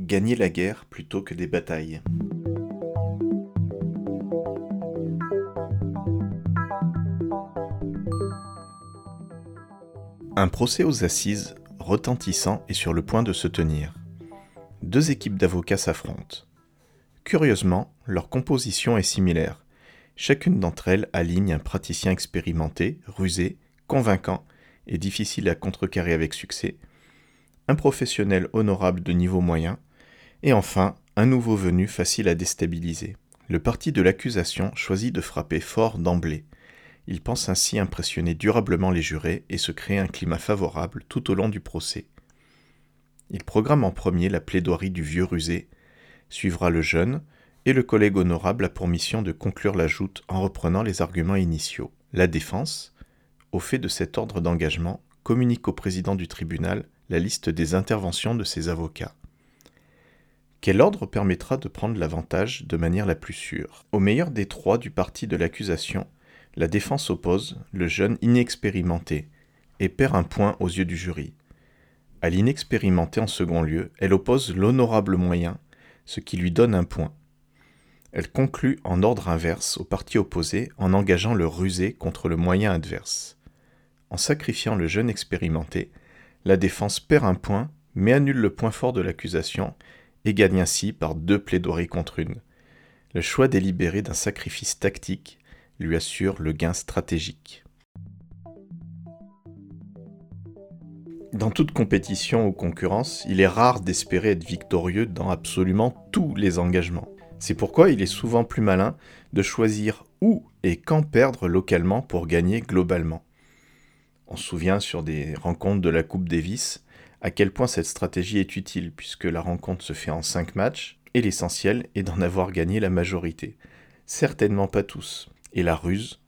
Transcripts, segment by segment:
gagner la guerre plutôt que des batailles. Un procès aux assises retentissant est sur le point de se tenir. Deux équipes d'avocats s'affrontent. Curieusement, leur composition est similaire. Chacune d'entre elles aligne un praticien expérimenté, rusé, convaincant et difficile à contrecarrer avec succès, un professionnel honorable de niveau moyen, et enfin un nouveau venu facile à déstabiliser. Le parti de l'accusation choisit de frapper fort d'emblée. Il pense ainsi impressionner durablement les jurés et se créer un climat favorable tout au long du procès. Il programme en premier la plaidoirie du vieux rusé, suivra le jeune, et le collègue honorable a pour mission de conclure la joute en reprenant les arguments initiaux. La défense, au fait de cet ordre d'engagement, communique au président du tribunal la liste des interventions de ses avocats. Quel ordre permettra de prendre l'avantage de manière la plus sûre? Au meilleur des trois du parti de l'accusation, la défense oppose le jeune inexpérimenté et perd un point aux yeux du jury. À l'inexpérimenté en second lieu, elle oppose l'honorable moyen, ce qui lui donne un point. Elle conclut en ordre inverse au parti opposé en engageant le rusé contre le moyen adverse. En sacrifiant le jeune expérimenté, la défense perd un point, mais annule le point fort de l'accusation et gagne ainsi par deux plaidoiries contre une. Le choix délibéré d'un sacrifice tactique lui assure le gain stratégique. Dans toute compétition ou concurrence, il est rare d'espérer être victorieux dans absolument tous les engagements. C'est pourquoi il est souvent plus malin de choisir où et quand perdre localement pour gagner globalement. On se souvient sur des rencontres de la Coupe Davis à quel point cette stratégie est utile puisque la rencontre se fait en 5 matchs et l'essentiel est d'en avoir gagné la majorité. Certainement pas tous. Et la ruse,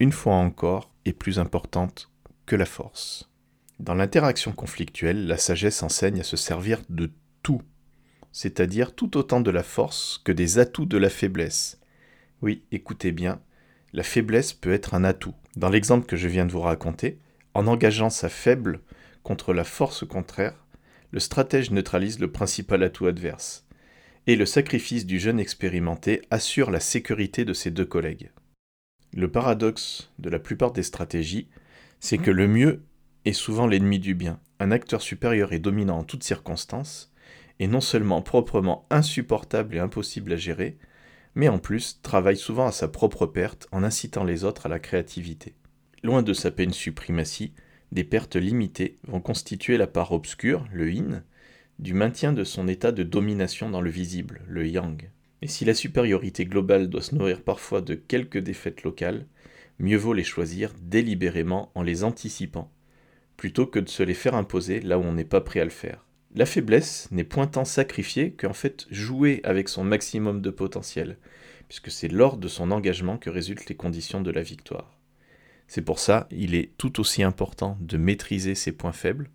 une fois encore, est plus importante que la force. Dans l'interaction conflictuelle, la sagesse enseigne à se servir de tout, c'est-à-dire tout autant de la force que des atouts de la faiblesse. Oui, écoutez bien, la faiblesse peut être un atout. Dans l'exemple que je viens de vous raconter, en engageant sa faible contre la force contraire, le stratège neutralise le principal atout adverse, et le sacrifice du jeune expérimenté assure la sécurité de ses deux collègues. Le paradoxe de la plupart des stratégies, c'est que le mieux est souvent l'ennemi du bien. Un acteur supérieur et dominant en toutes circonstances, est non seulement proprement insupportable et impossible à gérer, mais en plus travaille souvent à sa propre perte en incitant les autres à la créativité. Loin de sa peine suprématie, des pertes limitées vont constituer la part obscure, le yin, du maintien de son état de domination dans le visible, le yang. Et si la supériorité globale doit se nourrir parfois de quelques défaites locales, mieux vaut les choisir délibérément en les anticipant, plutôt que de se les faire imposer là où on n'est pas prêt à le faire. La faiblesse n'est point tant sacrifiée qu'en fait jouer avec son maximum de potentiel, puisque c'est lors de son engagement que résultent les conditions de la victoire. C'est pour ça il est tout aussi important de maîtriser ses points faibles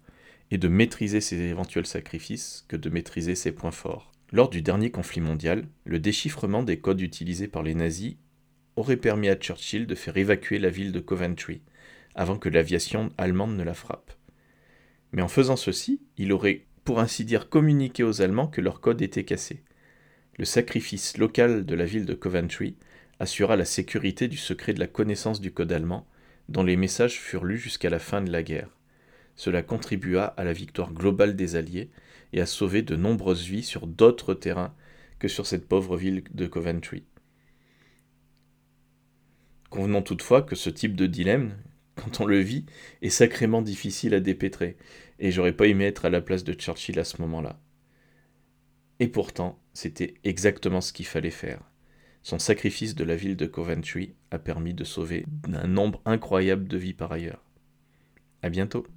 et de maîtriser ses éventuels sacrifices que de maîtriser ses points forts. Lors du dernier conflit mondial, le déchiffrement des codes utilisés par les nazis aurait permis à Churchill de faire évacuer la ville de Coventry avant que l'aviation allemande ne la frappe. Mais en faisant ceci, il aurait pour ainsi dire communiqué aux Allemands que leur code était cassé. Le sacrifice local de la ville de Coventry assura la sécurité du secret de la connaissance du code allemand dont les messages furent lus jusqu'à la fin de la guerre. Cela contribua à la victoire globale des Alliés et à sauver de nombreuses vies sur d'autres terrains que sur cette pauvre ville de Coventry. Convenons toutefois que ce type de dilemme, quand on le vit, est sacrément difficile à dépêtrer, et j'aurais pas aimé être à la place de Churchill à ce moment-là. Et pourtant, c'était exactement ce qu'il fallait faire. Son sacrifice de la ville de Coventry a permis de sauver un nombre incroyable de vies par ailleurs. À bientôt.